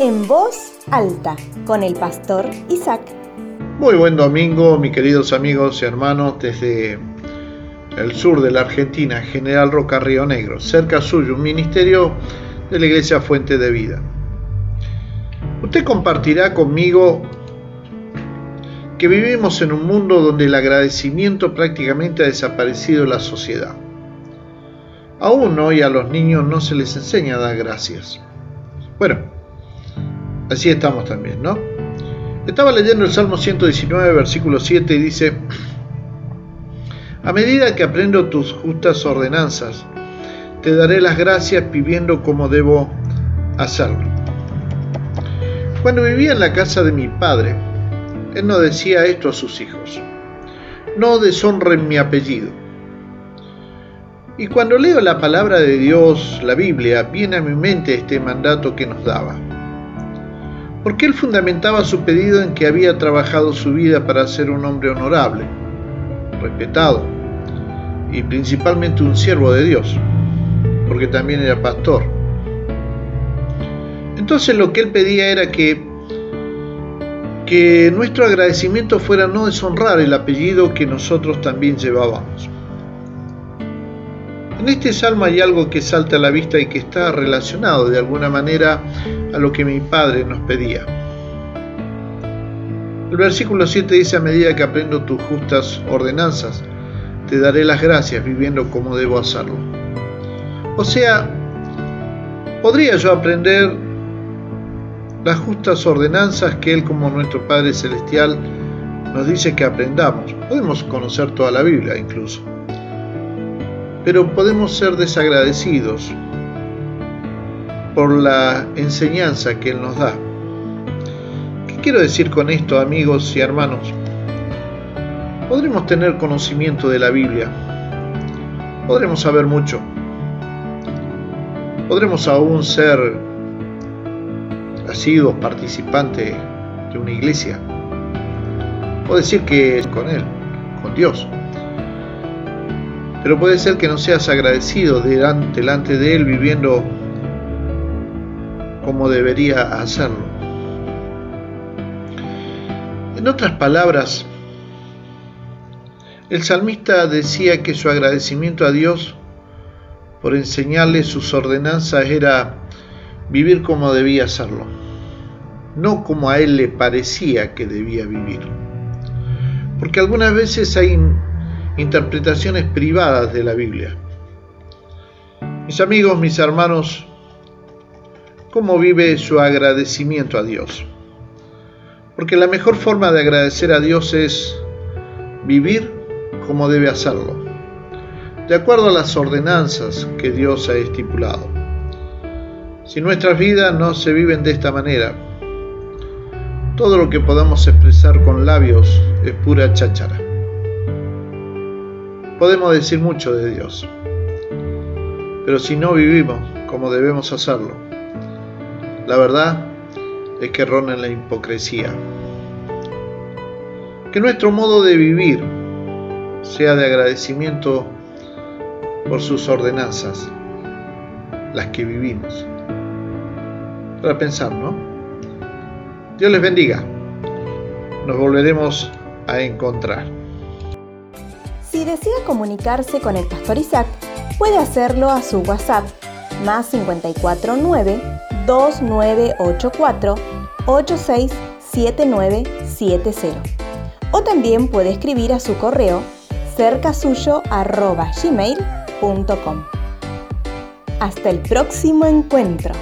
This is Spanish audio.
en voz alta con el pastor Isaac. Muy buen domingo, mis queridos amigos y hermanos, desde el sur de la Argentina, General Roca Río Negro, cerca suyo, un ministerio de la Iglesia Fuente de Vida. Usted compartirá conmigo que vivimos en un mundo donde el agradecimiento prácticamente ha desaparecido en la sociedad. Aún hoy a los niños no se les enseña a dar gracias. Bueno, así estamos también, ¿no? Estaba leyendo el Salmo 119, versículo 7 y dice, a medida que aprendo tus justas ordenanzas, te daré las gracias viviendo como debo hacerlo. Cuando vivía en la casa de mi padre, él no decía esto a sus hijos. No deshonren mi apellido. Y cuando leo la palabra de Dios, la Biblia, viene a mi mente este mandato que nos daba. Porque él fundamentaba su pedido en que había trabajado su vida para ser un hombre honorable, respetado, y principalmente un siervo de Dios, porque también era pastor. Entonces lo que él pedía era que, que nuestro agradecimiento fuera no deshonrar el apellido que nosotros también llevábamos. En este salmo hay algo que salta a la vista y que está relacionado de alguna manera a lo que mi padre nos pedía. El versículo 7 dice, a medida que aprendo tus justas ordenanzas, te daré las gracias viviendo como debo hacerlo. O sea, podría yo aprender las justas ordenanzas que Él como nuestro Padre Celestial nos dice que aprendamos. Podemos conocer toda la Biblia incluso. Pero podemos ser desagradecidos por la enseñanza que Él nos da. ¿Qué quiero decir con esto, amigos y hermanos? podremos tener conocimiento de la Biblia, podremos saber mucho, podremos aún ser asiduos participantes de una iglesia, o decir que con Él, con Dios. Pero puede ser que no seas agradecido delante, de Él viviendo como debería hacerlo. En otras palabras, el salmista decía que su agradecimiento a Dios por enseñarle sus ordenanzas era vivir como debía hacerlo, no como a él le parecía que debía vivir. Porque algunas veces hay interpretaciones privadas de la Biblia. Mis amigos, mis hermanos, ¿cómo vive su agradecimiento a Dios? Porque la mejor forma de agradecer a Dios es vivir como debe hacerlo, de acuerdo a las ordenanzas que Dios ha estipulado. Si nuestras vidas no se viven de esta manera, todo lo que podamos expresar con labios es pura cháchara. Podemos decir mucho de Dios, pero si no vivimos como debemos hacerlo, la verdad es que en la hipocresía. Que nuestro modo de vivir sea de agradecimiento por sus ordenanzas, las que vivimos. Para pensar, ¿no? Dios les bendiga. Nos volveremos a encontrar. Si desea comunicarse con el pastor Isaac, puede hacerlo a su WhatsApp más 549 2984 867970 o también puede escribir a su correo cercasuyo.gmail.com. Hasta el próximo encuentro.